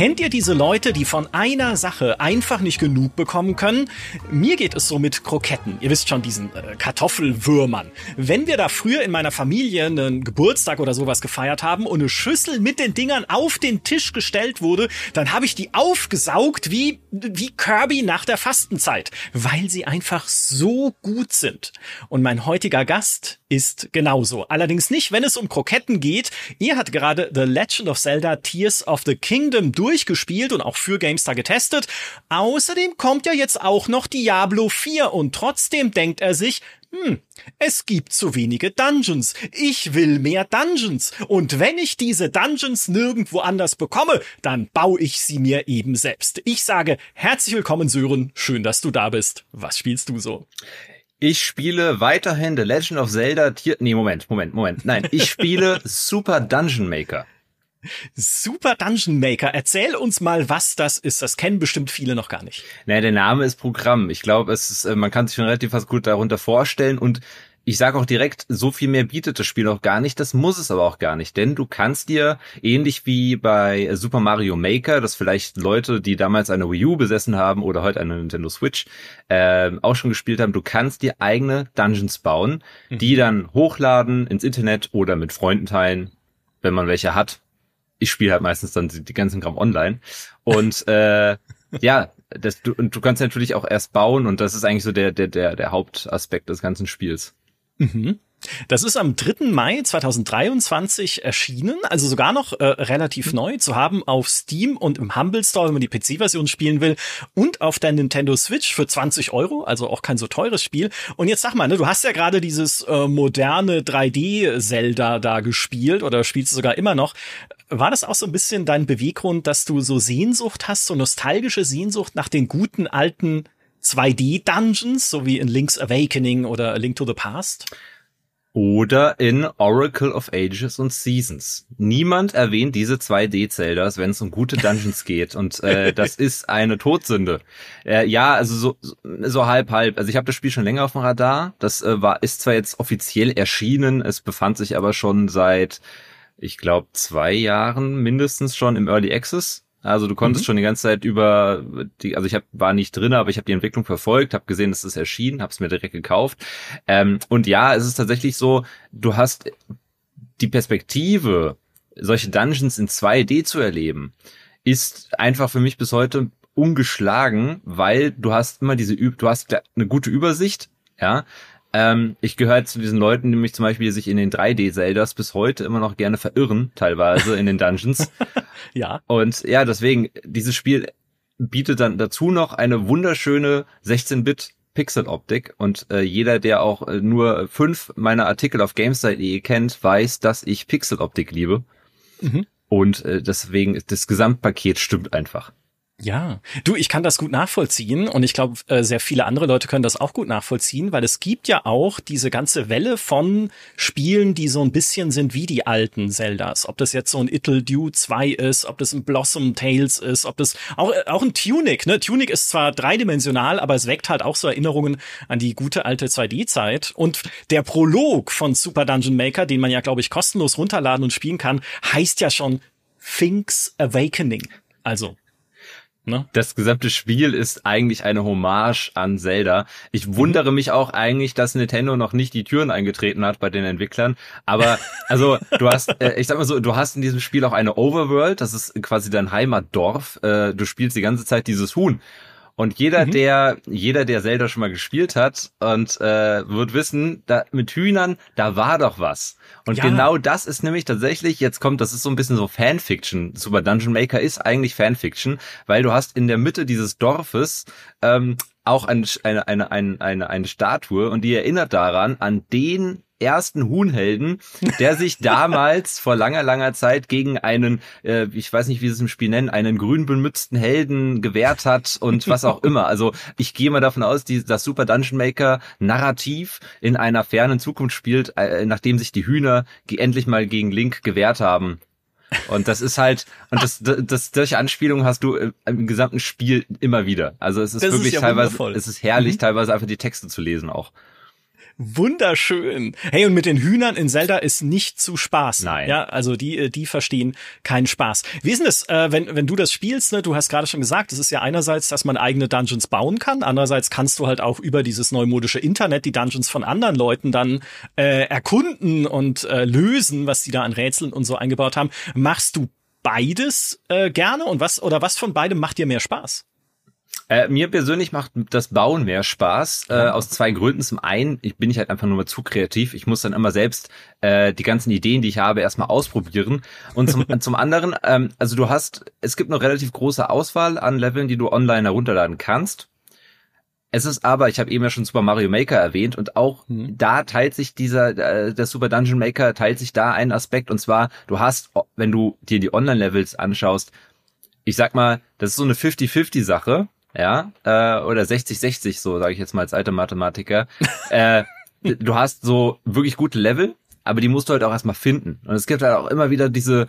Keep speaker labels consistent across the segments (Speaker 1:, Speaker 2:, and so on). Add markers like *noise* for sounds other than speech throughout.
Speaker 1: Kennt ihr diese Leute, die von einer Sache einfach nicht genug bekommen können? Mir geht es so mit Kroketten. Ihr wisst schon, diesen äh, Kartoffelwürmern. Wenn wir da früher in meiner Familie einen Geburtstag oder sowas gefeiert haben und eine Schüssel mit den Dingern auf den Tisch gestellt wurde, dann habe ich die aufgesaugt wie, wie Kirby nach der Fastenzeit, weil sie einfach so gut sind. Und mein heutiger Gast ist genauso. Allerdings nicht, wenn es um Kroketten geht. Ihr hat gerade The Legend of Zelda Tears of the Kingdom durchgespielt und auch für GameStar getestet. Außerdem kommt ja jetzt auch noch Diablo 4 und trotzdem denkt er sich, hm, es gibt zu wenige Dungeons. Ich will mehr Dungeons. Und wenn ich diese Dungeons nirgendwo anders bekomme, dann baue ich sie mir eben selbst. Ich sage herzlich willkommen, Sören. Schön, dass du da bist. Was spielst du so?
Speaker 2: Ich spiele weiterhin The Legend of Zelda Tier. Nee, Moment, Moment, Moment. Nein, ich spiele *laughs* Super Dungeon Maker.
Speaker 1: Super Dungeon Maker. Erzähl uns mal, was das ist. Das kennen bestimmt viele noch gar nicht.
Speaker 2: Naja, der Name ist Programm. Ich glaube, es ist, äh, man kann sich schon relativ was gut darunter vorstellen und ich sage auch direkt, so viel mehr bietet das Spiel auch gar nicht, das muss es aber auch gar nicht, denn du kannst dir, ähnlich wie bei Super Mario Maker, das vielleicht Leute, die damals eine Wii U besessen haben oder heute eine Nintendo Switch, äh, auch schon gespielt haben, du kannst dir eigene Dungeons bauen, mhm. die dann hochladen ins Internet oder mit Freunden teilen, wenn man welche hat ich spiele halt meistens dann die, die ganzen Gramm online. Und *laughs* äh, ja, das, du, und du kannst natürlich auch erst bauen und das ist eigentlich so der, der, der, der Hauptaspekt des ganzen Spiels.
Speaker 1: Mhm. Das ist am 3. Mai 2023 erschienen, also sogar noch äh, relativ mhm. neu zu haben auf Steam und im Humble Store, wenn man die PC-Version spielen will und auf der Nintendo Switch für 20 Euro, also auch kein so teures Spiel. Und jetzt sag mal, ne, du hast ja gerade dieses äh, moderne 3D-Zelda da gespielt oder spielst du sogar immer noch. War das auch so ein bisschen dein Beweggrund, dass du so Sehnsucht hast, so nostalgische Sehnsucht nach den guten alten 2D-Dungeons, so wie in Link's Awakening oder A Link to the Past?
Speaker 2: Oder in Oracle of Ages und Seasons. Niemand erwähnt diese 2D-Zeldas, wenn es um gute Dungeons geht. Und äh, *laughs* das ist eine Todsünde. Äh, ja, also so, so halb halb. Also ich habe das Spiel schon länger auf dem Radar. Das äh, war ist zwar jetzt offiziell erschienen, es befand sich aber schon seit ich glaube, zwei Jahren mindestens schon im Early Access. Also du konntest mhm. schon die ganze Zeit über die, also ich hab, war nicht drin, aber ich habe die Entwicklung verfolgt, habe gesehen, es ist erschienen, habe es mir direkt gekauft. Ähm, und ja, es ist tatsächlich so, du hast die Perspektive, solche Dungeons in 2D zu erleben, ist einfach für mich bis heute ungeschlagen, weil du hast immer diese, du hast eine gute Übersicht, ja, ähm, ich gehöre zu diesen Leuten, die mich zum Beispiel sich in den 3D-Zeldas bis heute immer noch gerne verirren, teilweise in den Dungeons. *laughs*
Speaker 1: ja.
Speaker 2: Und ja, deswegen, dieses Spiel bietet dann dazu noch eine wunderschöne 16-Bit Pixel-Optik und äh, jeder, der auch äh, nur fünf meiner Artikel auf GameStar.de kennt, weiß, dass ich Pixel-Optik liebe. Mhm. Und äh, deswegen, das Gesamtpaket stimmt einfach.
Speaker 1: Ja, du, ich kann das gut nachvollziehen und ich glaube, äh, sehr viele andere Leute können das auch gut nachvollziehen, weil es gibt ja auch diese ganze Welle von Spielen, die so ein bisschen sind wie die alten Zeldas. Ob das jetzt so ein Ittle Dew 2 ist, ob das ein Blossom Tales ist, ob das auch, äh, auch ein Tunic, ne? Tunic ist zwar dreidimensional, aber es weckt halt auch so Erinnerungen an die gute alte 2D-Zeit. Und der Prolog von Super Dungeon Maker, den man ja, glaube ich, kostenlos runterladen und spielen kann, heißt ja schon Finks Awakening. Also
Speaker 2: Ne? Das gesamte Spiel ist eigentlich eine Hommage an Zelda. Ich wundere mich auch eigentlich, dass Nintendo noch nicht die Türen eingetreten hat bei den Entwicklern. Aber *laughs* also du hast, äh, ich sag mal so, du hast in diesem Spiel auch eine Overworld. Das ist quasi dein Heimatdorf. Äh, du spielst die ganze Zeit dieses Huhn. Und jeder, mhm. der, jeder, der Zelda schon mal gespielt hat und äh, wird wissen, da mit Hühnern, da war doch was. Und ja. genau das ist nämlich tatsächlich, jetzt kommt, das ist so ein bisschen so Fanfiction. Super Dungeon Maker ist eigentlich Fanfiction, weil du hast in der Mitte dieses Dorfes ähm, auch eine, eine, eine, eine, eine Statue und die erinnert daran an den ersten Huhnhelden, der sich *laughs* damals vor langer, langer Zeit gegen einen, äh, ich weiß nicht, wie sie es im Spiel nennen, einen grün bemützten Helden gewehrt hat und was auch *laughs* immer. Also ich gehe mal davon aus, die, das Super Dungeon Maker Narrativ in einer fernen Zukunft spielt, äh, nachdem sich die Hühner endlich mal gegen Link gewehrt haben. Und das ist halt, und das, das, solche Anspielungen hast du im gesamten Spiel immer wieder. Also es ist das wirklich ist ja teilweise, wundervoll. es ist herrlich, mhm. teilweise einfach die Texte zu lesen auch.
Speaker 1: Wunderschön. Hey, und mit den Hühnern in Zelda ist nicht zu Spaß.
Speaker 2: Nein.
Speaker 1: Ja, also die, äh, die verstehen keinen Spaß. Wie ist denn das, äh, wenn, wenn du das spielst, ne, du hast gerade schon gesagt, es ist ja einerseits, dass man eigene Dungeons bauen kann, andererseits kannst du halt auch über dieses neumodische Internet die Dungeons von anderen Leuten dann äh, erkunden und äh, lösen, was die da an Rätseln und so eingebaut haben. Machst du beides äh, gerne und was oder was von beidem macht dir mehr Spaß?
Speaker 2: Äh, mir persönlich macht das Bauen mehr Spaß, äh, aus zwei Gründen. Zum einen, ich bin ich halt einfach nur mal zu kreativ. Ich muss dann immer selbst äh, die ganzen Ideen, die ich habe, erstmal ausprobieren. Und zum, *laughs* zum anderen, ähm, also du hast, es gibt eine relativ große Auswahl an Leveln, die du online herunterladen kannst. Es ist aber, ich habe eben ja schon Super Mario Maker erwähnt und auch mhm. da teilt sich dieser, äh, der Super Dungeon Maker teilt sich da einen Aspekt und zwar, du hast, wenn du dir die Online-Levels anschaust, ich sag mal, das ist so eine 50-50-Sache ja, äh, oder 60-60, so sage ich jetzt mal als alter Mathematiker. *laughs* äh, du hast so wirklich gute Level, aber die musst du halt auch erstmal finden. Und es gibt halt auch immer wieder diese,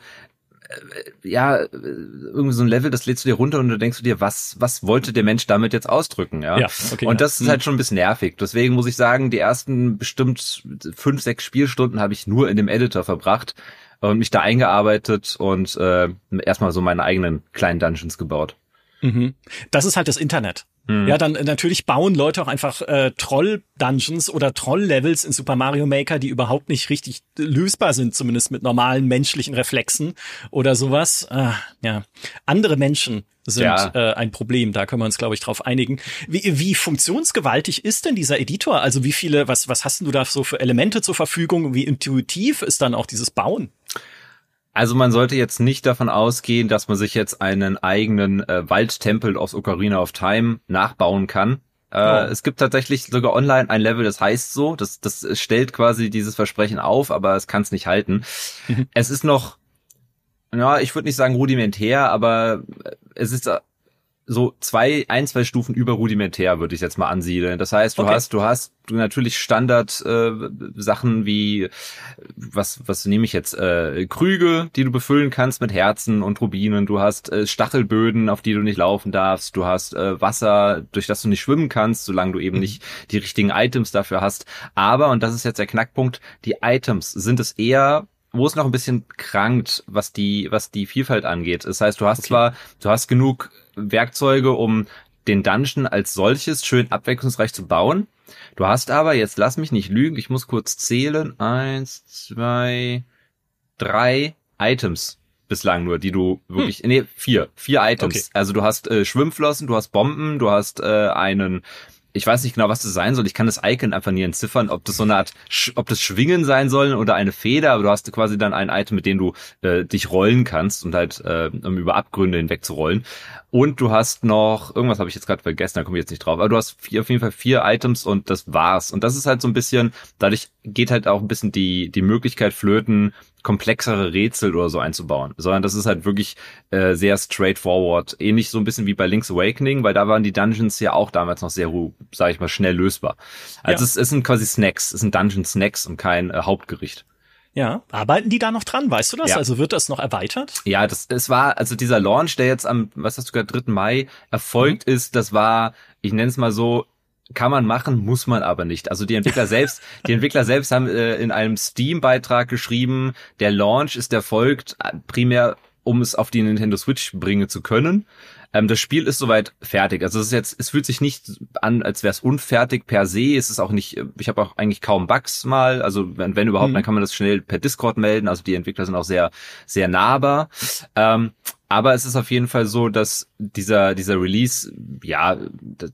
Speaker 2: äh, ja, irgendwie so ein Level, das lädst du dir runter und du denkst du dir, was, was wollte der Mensch damit jetzt ausdrücken, ja?
Speaker 1: ja okay,
Speaker 2: und das ja. ist halt schon ein bisschen nervig. Deswegen muss ich sagen, die ersten bestimmt fünf, sechs Spielstunden habe ich nur in dem Editor verbracht und mich da eingearbeitet und äh, erstmal so meine eigenen kleinen Dungeons gebaut.
Speaker 1: Mhm. Das ist halt das Internet. Mhm. Ja, dann äh, natürlich bauen Leute auch einfach äh, Troll-Dungeons oder Troll-Levels in Super Mario Maker, die überhaupt nicht richtig lösbar sind, zumindest mit normalen menschlichen Reflexen oder sowas. Äh, ja, andere Menschen sind ja. äh, ein Problem. Da können wir uns, glaube ich, drauf einigen. Wie, wie funktionsgewaltig ist denn dieser Editor? Also wie viele, was, was hast du da so für Elemente zur Verfügung? Wie intuitiv ist dann auch dieses Bauen?
Speaker 2: Also man sollte jetzt nicht davon ausgehen, dass man sich jetzt einen eigenen äh, Waldtempel aus Ocarina of Time nachbauen kann. Äh, oh. Es gibt tatsächlich sogar online ein Level, das heißt so. Das, das stellt quasi dieses Versprechen auf, aber es kann es nicht halten. *laughs* Es ist noch, ja, ich würde nicht sagen rudimentär, aber es ist so zwei, ein, zwei Stufen über rudimentär, würde ich jetzt mal ansiedeln. Das heißt, du okay. hast, du hast du natürlich Standard äh, Sachen wie was, was nehme ich jetzt? Äh, Krüge, die du befüllen kannst mit Herzen und Rubinen. Du hast äh, Stachelböden, auf die du nicht laufen darfst. Du hast äh, Wasser, durch das du nicht schwimmen kannst, solange du eben mhm. nicht die richtigen Items dafür hast. Aber, und das ist jetzt der Knackpunkt, die Items sind es eher wo es noch ein bisschen krankt, was die, was die Vielfalt angeht. Das heißt, du hast okay. zwar, du hast genug Werkzeuge, um den Dungeon als solches schön abwechslungsreich zu bauen. Du hast aber, jetzt lass mich nicht lügen, ich muss kurz zählen, eins, zwei, drei Items bislang nur, die du wirklich, hm. nee, vier, vier Items. Okay. Also du hast äh, Schwimmflossen, du hast Bomben, du hast äh, einen ich weiß nicht genau, was das sein soll. Ich kann das Icon einfach nie entziffern, ob das so eine Art, ob das Schwingen sein soll oder eine Feder, aber du hast quasi dann ein Item, mit dem du äh, dich rollen kannst und halt äh, um über Abgründe hinweg zu rollen. Und du hast noch, irgendwas habe ich jetzt gerade vergessen, da komme ich jetzt nicht drauf, aber du hast vier, auf jeden Fall vier Items und das war's. Und das ist halt so ein bisschen, dadurch geht halt auch ein bisschen die, die Möglichkeit flöten, komplexere Rätsel oder so einzubauen, sondern das ist halt wirklich äh, sehr straightforward. Ähnlich so ein bisschen wie bei Link's Awakening, weil da waren die Dungeons ja auch damals noch sehr, sag ich mal, schnell lösbar. Also ja. es, es sind quasi Snacks, es sind Dungeon-Snacks und kein äh, Hauptgericht.
Speaker 1: Ja, arbeiten die da noch dran? Weißt du das? Ja. Also wird das noch erweitert?
Speaker 2: Ja, das, es war, also dieser Launch, der jetzt am, was hast du gerade, 3. Mai erfolgt mhm. ist, das war, ich nenne es mal so, kann man machen, muss man aber nicht. Also die Entwickler *laughs* selbst, die Entwickler selbst haben äh, in einem Steam-Beitrag geschrieben, der Launch ist erfolgt äh, primär, um es auf die Nintendo Switch bringen zu können. Ähm, das Spiel ist soweit fertig. Also es ist jetzt, es fühlt sich nicht an, als wäre es unfertig per se. Es ist auch nicht, ich habe auch eigentlich kaum Bugs mal. Also wenn, wenn überhaupt, mhm. dann kann man das schnell per Discord melden. Also die Entwickler sind auch sehr, sehr nahbar. Ähm, aber es ist auf jeden Fall so, dass dieser, dieser Release, ja,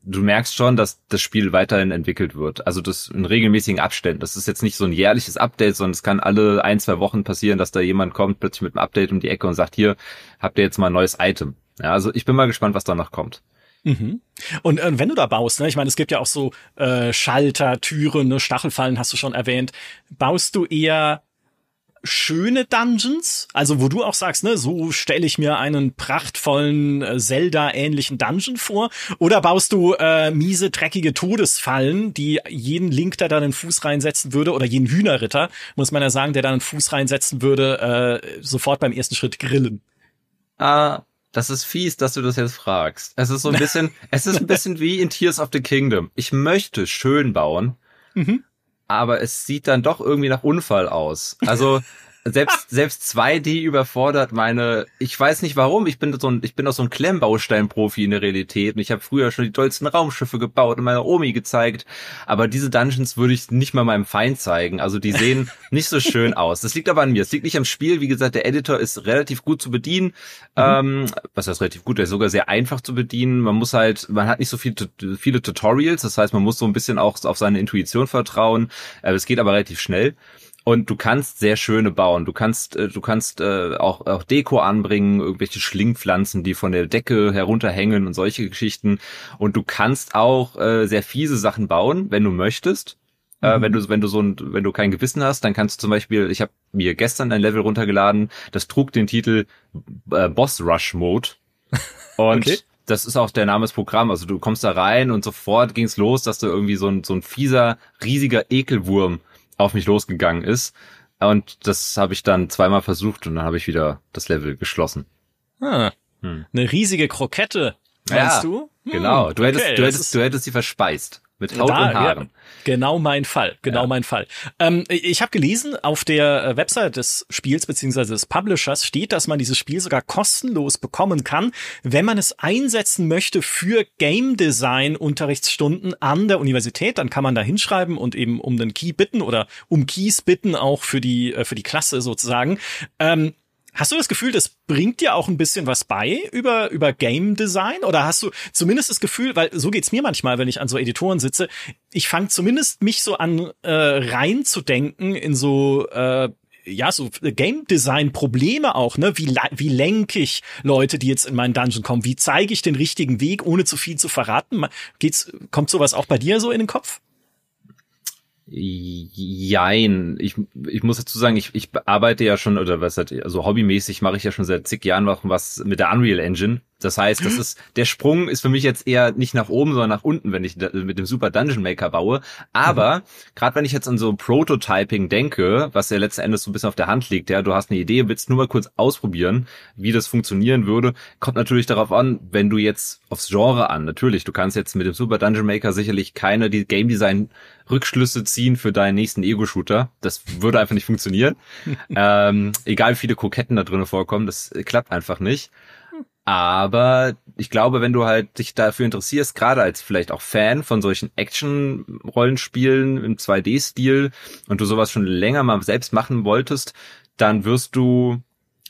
Speaker 2: du merkst schon, dass das Spiel weiterhin entwickelt wird. Also das in regelmäßigen Abständen. Das ist jetzt nicht so ein jährliches Update, sondern es kann alle ein, zwei Wochen passieren, dass da jemand kommt, plötzlich mit einem Update um die Ecke und sagt, hier, habt ihr jetzt mal ein neues Item. Ja, also ich bin mal gespannt, was da noch kommt.
Speaker 1: Mhm. Und äh, wenn du da baust, ne, ich meine, es gibt ja auch so äh, Schalter, Türen, ne, Stachelfallen hast du schon erwähnt. Baust du eher schöne Dungeons, also wo du auch sagst, ne, so stelle ich mir einen prachtvollen äh, Zelda-ähnlichen Dungeon vor, oder baust du äh, miese, dreckige Todesfallen, die jeden Link, der da einen Fuß reinsetzen würde, oder jeden Hühnerritter, muss man ja sagen, der da einen Fuß reinsetzen würde, äh, sofort beim ersten Schritt grillen?
Speaker 2: Uh, das ist fies, dass du das jetzt fragst. Es ist so ein *laughs* bisschen, es ist ein bisschen wie in Tears of the Kingdom. Ich möchte schön bauen, mhm. aber es sieht dann doch irgendwie nach Unfall aus. Also *laughs* selbst *laughs* selbst 2D überfordert meine. Ich weiß nicht warum. Ich bin so ein ich bin auch so ein Klemmbaustein-Profi in der Realität und ich habe früher schon die tollsten Raumschiffe gebaut und meiner Omi gezeigt. Aber diese Dungeons würde ich nicht mal meinem Feind zeigen. Also die sehen *laughs* nicht so schön aus. Das liegt aber an mir. Es liegt nicht am Spiel. Wie gesagt, der Editor ist relativ gut zu bedienen. Mhm. Ähm, was heißt relativ gut? Der ist sogar sehr einfach zu bedienen. Man muss halt, man hat nicht so viel, viele Tutorials. Das heißt, man muss so ein bisschen auch auf seine Intuition vertrauen. Äh, es geht aber relativ schnell. Und du kannst sehr schöne bauen. Du kannst, äh, du kannst äh, auch, auch Deko anbringen, irgendwelche Schlingpflanzen, die von der Decke herunterhängen und solche Geschichten. Und du kannst auch äh, sehr fiese Sachen bauen, wenn du möchtest. Äh, mhm. Äh, wenn du, wenn du so ein, wenn du kein Gewissen hast, dann kannst du zum Beispiel, ich habe mir gestern ein Level runtergeladen, das trug den Titel äh, Boss Rush Mode. *laughs* Und okay das ist auch der Name des Programms. Also du kommst da rein und sofort ging's los, dass du irgendwie so ein, so ein fieser, riesiger Ekelwurm auf mich losgegangen ist. Und das habe ich dann zweimal versucht und dann habe ich wieder das Level geschlossen.
Speaker 1: Ah, hm. Eine riesige Krokette, meinst ja, du?
Speaker 2: Hm, genau, du hättest, okay, du hättest, du hättest sie verspeist. Mit Haut da, und Haaren. Ja,
Speaker 1: genau mein Fall, genau ja. mein Fall. Ähm, ich habe gelesen, auf der äh, Website des Spiels beziehungsweise des Publishers steht, dass man dieses Spiel sogar kostenlos bekommen kann, wenn man es einsetzen möchte für Game Design Unterrichtsstunden an der Universität. Dann kann man da hinschreiben und eben um den Key bitten oder um Keys bitten, auch für die äh, für die Klasse sozusagen. Ähm, Hast du das Gefühl, das bringt dir auch ein bisschen was bei über, über Game Design? Oder hast du zumindest das Gefühl, weil so geht's mir manchmal, wenn ich an so Editoren sitze, ich fange zumindest mich so an äh, reinzudenken in so äh, ja, so Game Design Probleme auch, ne? Wie, wie lenke ich Leute, die jetzt in meinen Dungeon kommen? Wie zeige ich den richtigen Weg, ohne zu viel zu verraten? Geht's, kommt sowas auch bei dir so in den Kopf?
Speaker 2: Jein. Ich, ich muss dazu sagen, ich, ich arbeite ja schon, oder was halt, also hobbymäßig mache ich ja schon seit zig Jahren was mit der Unreal Engine. Das heißt, das ist, der Sprung ist für mich jetzt eher nicht nach oben, sondern nach unten, wenn ich mit dem Super Dungeon Maker baue. Aber, mhm. gerade wenn ich jetzt an so Prototyping denke, was ja letzten Endes so ein bisschen auf der Hand liegt, ja, du hast eine Idee, willst nur mal kurz ausprobieren, wie das funktionieren würde, kommt natürlich darauf an, wenn du jetzt aufs Genre an, natürlich, du kannst jetzt mit dem Super Dungeon Maker sicherlich keine die Game Design Rückschlüsse ziehen für deinen nächsten Ego-Shooter. Das würde einfach nicht funktionieren. *laughs* ähm, egal wie viele Koketten da drinnen vorkommen, das klappt einfach nicht. Aber ich glaube, wenn du halt dich dafür interessierst, gerade als vielleicht auch Fan von solchen Action-Rollenspielen im 2D-Stil und du sowas schon länger mal selbst machen wolltest, dann wirst du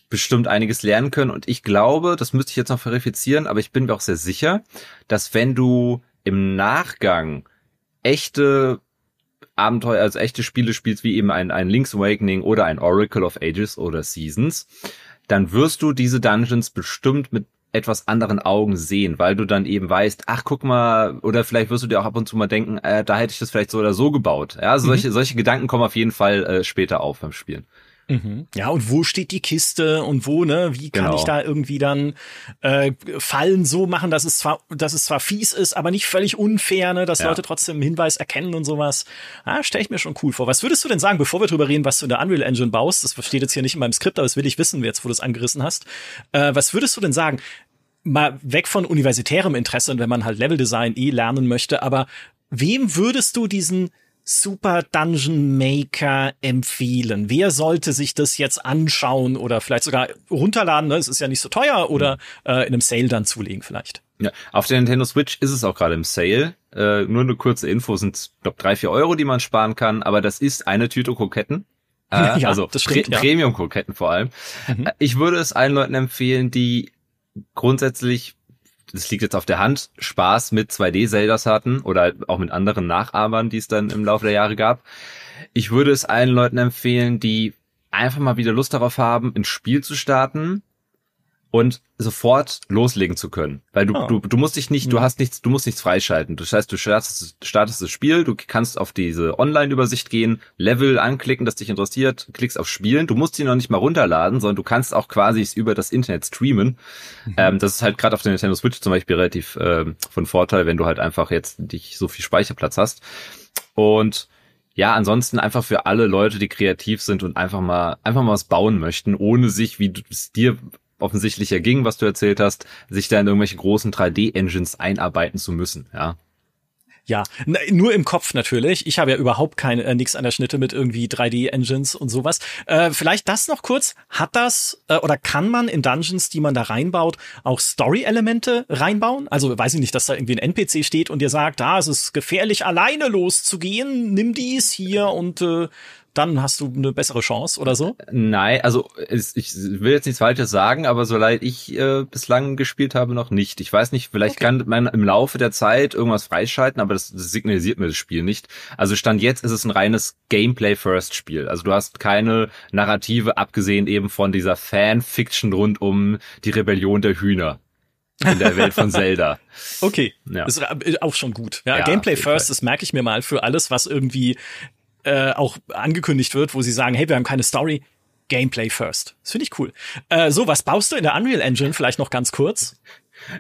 Speaker 2: bestimmt einiges lernen können. Und ich glaube, das müsste ich jetzt noch verifizieren, aber ich bin mir auch sehr sicher, dass wenn du im Nachgang echte Abenteuer, also echte Spiele spielst, wie eben ein, ein Link's Awakening oder ein Oracle of Ages oder Seasons, dann wirst du diese Dungeons bestimmt mit etwas anderen Augen sehen, weil du dann eben weißt, ach guck mal, oder vielleicht wirst du dir auch ab und zu mal denken, äh, da hätte ich das vielleicht so oder so gebaut. Ja, mhm. solche, solche Gedanken kommen auf jeden Fall äh, später auf beim Spielen.
Speaker 1: Mhm. Ja, und wo steht die Kiste und wo, ne? Wie kann genau. ich da irgendwie dann äh, Fallen so machen, dass es zwar, dass es zwar fies ist, aber nicht völlig unfair, ne? Dass ja. Leute trotzdem einen Hinweis erkennen und sowas. Ah, stelle ich mir schon cool vor. Was würdest du denn sagen, bevor wir drüber reden, was du in der Unreal Engine baust? Das steht jetzt hier nicht in meinem Skript, aber das will ich wissen, jetzt wo du es angerissen hast. Äh, was würdest du denn sagen? Mal weg von universitärem Interesse, wenn man halt Leveldesign eh lernen möchte, aber wem würdest du diesen Super Dungeon Maker empfehlen? Wer sollte sich das jetzt anschauen oder vielleicht sogar runterladen? Ne? Es ist ja nicht so teuer oder mhm. äh, in einem Sale dann zulegen vielleicht.
Speaker 2: Ja, auf der Nintendo Switch ist es auch gerade im Sale. Äh, nur eine kurze Info sind, glaube drei, vier Euro, die man sparen kann, aber das ist eine Tüte Kroketten. *laughs* Äh, ja, also Pre ja. Premium-Kroketten vor allem. Mhm. Äh, ich würde es allen Leuten empfehlen, die grundsätzlich das liegt jetzt auf der Hand, Spaß mit 2D-Zeldas hatten oder auch mit anderen Nachahmern, die es dann im Laufe der Jahre gab. Ich würde es allen Leuten empfehlen, die einfach mal wieder Lust darauf haben, ein Spiel zu starten, und sofort loslegen zu können. Weil du, oh. du, du musst dich nicht, du mhm. hast nichts, du musst nichts freischalten. Das heißt, du startest, startest das Spiel, du kannst auf diese Online-Übersicht gehen, Level anklicken, das dich interessiert, klickst auf Spielen. Du musst sie noch nicht mal runterladen, sondern du kannst auch quasi über das Internet streamen. Mhm. Ähm, das ist halt gerade auf der Nintendo Switch zum Beispiel relativ äh, von Vorteil, wenn du halt einfach jetzt nicht so viel Speicherplatz hast. Und ja, ansonsten einfach für alle Leute, die kreativ sind und einfach mal, einfach mal was bauen möchten, ohne sich, wie du es dir offensichtlich erging, was du erzählt hast, sich da in irgendwelche großen 3D-Engines einarbeiten zu müssen, ja.
Speaker 1: Ja, nur im Kopf natürlich. Ich habe ja überhaupt keine äh, nix an der Schnitte mit irgendwie 3D-Engines und sowas. Äh, vielleicht das noch kurz. Hat das äh, oder kann man in Dungeons, die man da reinbaut, auch Story-Elemente reinbauen? Also weiß ich nicht, dass da irgendwie ein NPC steht und dir sagt, da ah, es ist gefährlich, alleine loszugehen. Nimm dies hier und äh, dann hast du eine bessere Chance oder so?
Speaker 2: Nein, also ich will jetzt nichts Falsches sagen, aber so leid ich äh, bislang gespielt habe, noch nicht. Ich weiß nicht, vielleicht okay. kann man im Laufe der Zeit irgendwas freischalten, aber das, das signalisiert mir das Spiel nicht. Also Stand jetzt ist es ein reines Gameplay-First-Spiel. Also du hast keine Narrative, abgesehen eben von dieser Fan-Fiction rund um die Rebellion der Hühner in der Welt von *laughs* Zelda.
Speaker 1: Okay, ja. ist auch schon gut. Ja, ja Gameplay First, das merke ich mir mal für alles, was irgendwie äh, auch angekündigt wird, wo sie sagen, hey, wir haben keine Story, Gameplay first. Das finde ich cool. Äh, so, was baust du in der Unreal Engine? Vielleicht noch ganz kurz.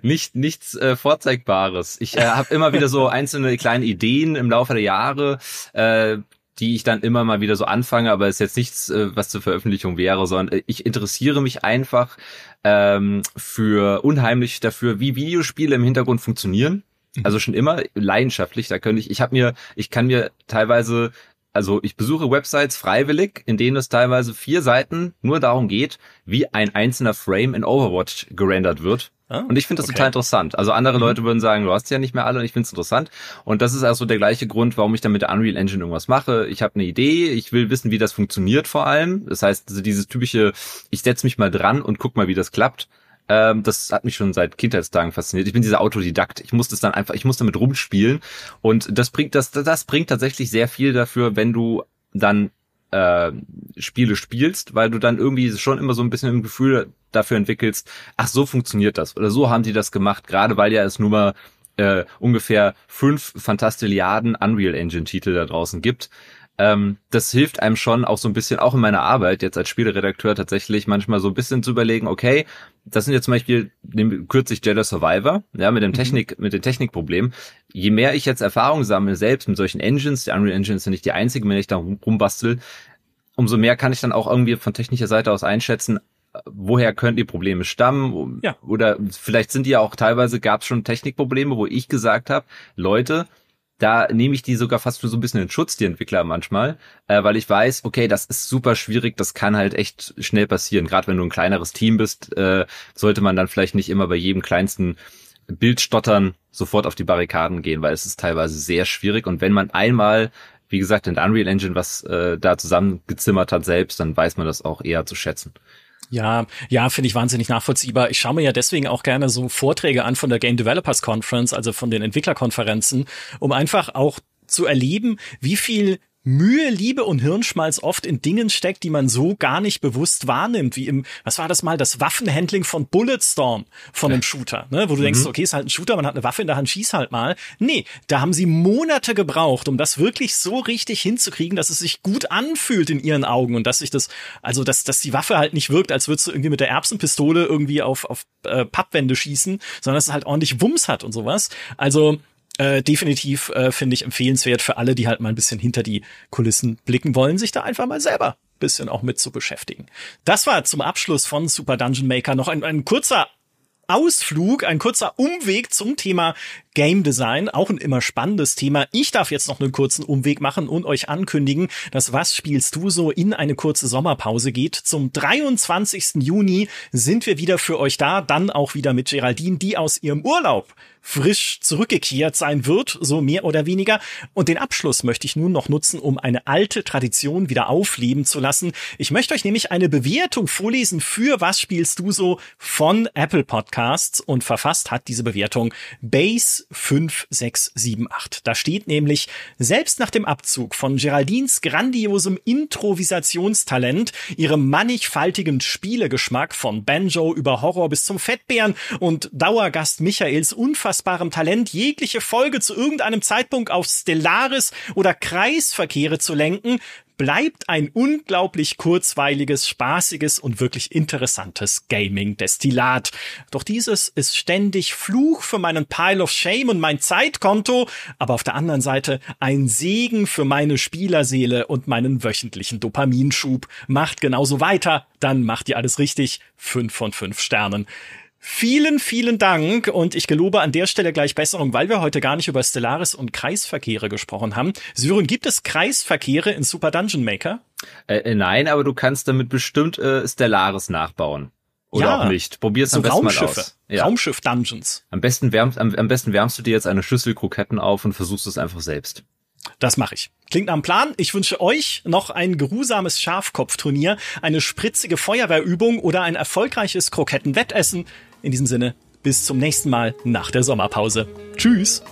Speaker 2: Nicht nichts äh, vorzeigbares. Ich äh, habe immer wieder so einzelne kleine Ideen im Laufe der Jahre, äh, die ich dann immer mal wieder so anfange, aber es ist jetzt nichts, äh, was zur Veröffentlichung wäre, sondern ich interessiere mich einfach ähm, für unheimlich dafür, wie Videospiele im Hintergrund funktionieren. Mhm. Also schon immer leidenschaftlich. Da könnte ich, ich habe mir, ich kann mir teilweise also ich besuche Websites freiwillig, in denen es teilweise vier Seiten nur darum geht, wie ein einzelner Frame in Overwatch gerendert wird. Ah, und ich finde das okay. total interessant. Also andere mhm. Leute würden sagen, du hast ja nicht mehr alle und ich finde es interessant. Und das ist also der gleiche Grund, warum ich dann mit der Unreal Engine irgendwas mache. Ich habe eine Idee, ich will wissen, wie das funktioniert vor allem. Das heißt, dieses typische, ich setze mich mal dran und guck mal, wie das klappt. Ähm, das hat mich schon seit Kindheitstagen fasziniert. Ich bin dieser Autodidakt. Ich muss das dann einfach, ich muss damit rumspielen. Und das bringt, das, das bringt tatsächlich sehr viel dafür, wenn du dann äh, Spiele spielst, weil du dann irgendwie schon immer so ein bisschen ein Gefühl dafür entwickelst, ach, so funktioniert das oder so haben die das gemacht, gerade weil ja es nur mal äh, ungefähr fünf Fantastilliarden Unreal Engine Titel da draußen gibt ähm, das hilft einem schon auch so ein bisschen, auch in meiner Arbeit jetzt als Spieleredakteur tatsächlich manchmal so ein bisschen zu überlegen, okay, das sind jetzt zum Beispiel kürzlich Jedi Survivor, ja, mit dem mhm. Technik, mhm. mit den Technikproblemen. Je mehr ich jetzt Erfahrung sammle, selbst mit solchen Engines, die Unreal Engine ist ja nicht die einzige, wenn ich da rumbastel, umso mehr kann ich dann auch irgendwie von technischer Seite aus einschätzen, woher können die Probleme stammen? Ja. Oder vielleicht sind die ja auch teilweise, gab es schon Technikprobleme, wo ich gesagt habe, Leute, da nehme ich die sogar fast für so ein bisschen in Schutz, die Entwickler manchmal, äh, weil ich weiß, okay, das ist super schwierig, das kann halt echt schnell passieren. Gerade wenn du ein kleineres Team bist, äh, sollte man dann vielleicht nicht immer bei jedem kleinsten Bildstottern sofort auf die Barrikaden gehen, weil es ist teilweise sehr schwierig. Und wenn man einmal, wie gesagt, in Unreal Engine was äh, da zusammengezimmert hat selbst, dann weiß man das auch eher zu schätzen.
Speaker 1: Ja, ja, finde ich wahnsinnig nachvollziehbar. Ich schaue mir ja deswegen auch gerne so Vorträge an von der Game Developers Conference, also von den Entwicklerkonferenzen, um einfach auch zu erleben, wie viel Mühe, Liebe und Hirnschmalz oft in Dingen steckt, die man so gar nicht bewusst wahrnimmt, wie im, was war das mal, das Waffenhandling von Bulletstorm von einem Shooter, ne? wo du mhm. denkst, okay, ist halt ein Shooter, man hat eine Waffe in der Hand, schieß halt mal. Nee, da haben sie Monate gebraucht, um das wirklich so richtig hinzukriegen, dass es sich gut anfühlt in ihren Augen und dass sich das, also dass, dass die Waffe halt nicht wirkt, als würdest du irgendwie mit der Erbsenpistole irgendwie auf, auf äh, Pappwände schießen, sondern dass es halt ordentlich Wumms hat und sowas. Also äh, definitiv äh, finde ich empfehlenswert für alle, die halt mal ein bisschen hinter die Kulissen blicken wollen, sich da einfach mal selber bisschen auch mit zu beschäftigen. Das war zum Abschluss von Super Dungeon Maker noch ein, ein kurzer Ausflug, ein kurzer Umweg zum Thema Game Design, auch ein immer spannendes Thema. Ich darf jetzt noch einen kurzen Umweg machen und euch ankündigen, dass Was spielst du so in eine kurze Sommerpause geht. Zum 23. Juni sind wir wieder für euch da, dann auch wieder mit Geraldine, die aus ihrem Urlaub frisch zurückgekehrt sein wird, so mehr oder weniger. Und den Abschluss möchte ich nun noch nutzen, um eine alte Tradition wieder aufleben zu lassen. Ich möchte euch nämlich eine Bewertung vorlesen für Was spielst du so von Apple Podcasts und verfasst hat diese Bewertung Base 5678. Da steht nämlich, selbst nach dem Abzug von Geraldines grandiosem Improvisationstalent, ihrem mannigfaltigen Spielegeschmack von Banjo über Horror bis zum Fettbären und Dauergast Michaels unfassbarem Talent, jegliche Folge zu irgendeinem Zeitpunkt auf Stellaris oder Kreisverkehre zu lenken, bleibt ein unglaublich kurzweiliges, spaßiges und wirklich interessantes Gaming-Destillat. Doch dieses ist ständig Fluch für meinen Pile of Shame und mein Zeitkonto, aber auf der anderen Seite ein Segen für meine Spielerseele und meinen wöchentlichen Dopaminschub. Macht genauso weiter, dann macht ihr alles richtig. Fünf von fünf Sternen. Vielen, vielen Dank und ich gelobe an der Stelle gleich Besserung, weil wir heute gar nicht über Stellaris und Kreisverkehre gesprochen haben. Syren, gibt es Kreisverkehre in Super Dungeon Maker?
Speaker 2: Äh, äh, nein, aber du kannst damit bestimmt äh, Stellaris nachbauen. Oder ja, auch nicht. Probier's so am besten mal aus.
Speaker 1: Ja. Raumschiff-Dungeons.
Speaker 2: Am besten wärmst, am, am besten wärmst du dir jetzt eine Schüssel Kroketten auf und versuchst es einfach selbst.
Speaker 1: Das mache ich. Klingt nach einem Plan. Ich wünsche euch noch ein geruhsames Schafkopfturnier, eine spritzige Feuerwehrübung oder ein erfolgreiches Krokettenwettessen. In diesem Sinne, bis zum nächsten Mal nach der Sommerpause. Tschüss.